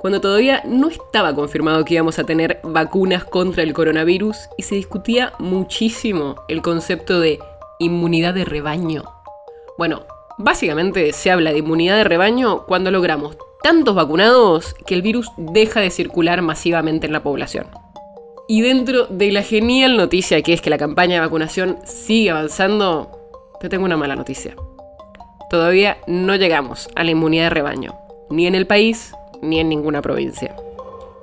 cuando todavía no estaba confirmado que íbamos a tener vacunas contra el coronavirus y se discutía muchísimo el concepto de inmunidad de rebaño. Bueno, básicamente se habla de inmunidad de rebaño cuando logramos tantos vacunados que el virus deja de circular masivamente en la población. Y dentro de la genial noticia que es que la campaña de vacunación sigue avanzando, te tengo una mala noticia. Todavía no llegamos a la inmunidad de rebaño, ni en el país ni en ninguna provincia.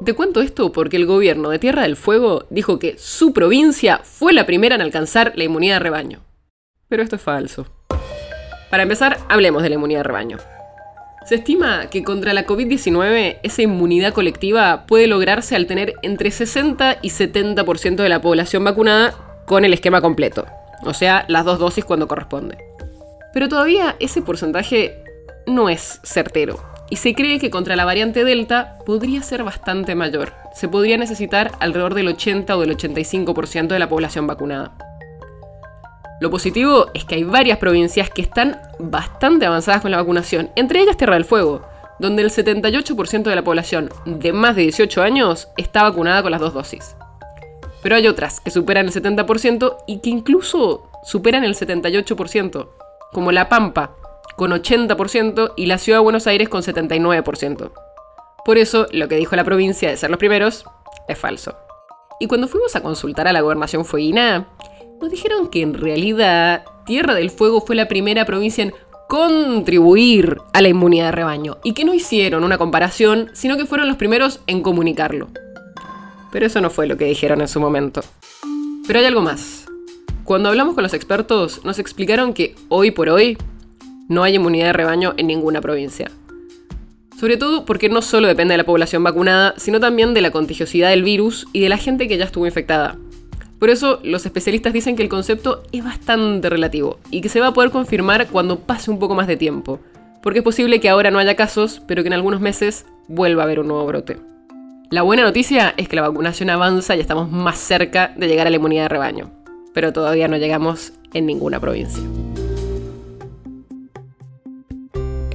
Te cuento esto porque el gobierno de Tierra del Fuego dijo que su provincia fue la primera en alcanzar la inmunidad de rebaño. Pero esto es falso. Para empezar, hablemos de la inmunidad de rebaño. Se estima que contra la COVID-19 esa inmunidad colectiva puede lograrse al tener entre 60 y 70% de la población vacunada con el esquema completo, o sea, las dos dosis cuando corresponde. Pero todavía ese porcentaje no es certero, y se cree que contra la variante Delta podría ser bastante mayor. Se podría necesitar alrededor del 80 o del 85% de la población vacunada. Lo positivo es que hay varias provincias que están bastante avanzadas con la vacunación, entre ellas Tierra del Fuego, donde el 78% de la población de más de 18 años está vacunada con las dos dosis. Pero hay otras que superan el 70% y que incluso superan el 78%, como La Pampa, con 80% y la Ciudad de Buenos Aires con 79%. Por eso, lo que dijo la provincia de ser los primeros es falso. Y cuando fuimos a consultar a la gobernación fueguina, nos dijeron que en realidad Tierra del Fuego fue la primera provincia en contribuir a la inmunidad de rebaño y que no hicieron una comparación, sino que fueron los primeros en comunicarlo. Pero eso no fue lo que dijeron en su momento. Pero hay algo más. Cuando hablamos con los expertos, nos explicaron que hoy por hoy no hay inmunidad de rebaño en ninguna provincia. Sobre todo porque no solo depende de la población vacunada, sino también de la contagiosidad del virus y de la gente que ya estuvo infectada. Por eso los especialistas dicen que el concepto es bastante relativo y que se va a poder confirmar cuando pase un poco más de tiempo, porque es posible que ahora no haya casos, pero que en algunos meses vuelva a haber un nuevo brote. La buena noticia es que la vacunación avanza y estamos más cerca de llegar a la inmunidad de rebaño, pero todavía no llegamos en ninguna provincia.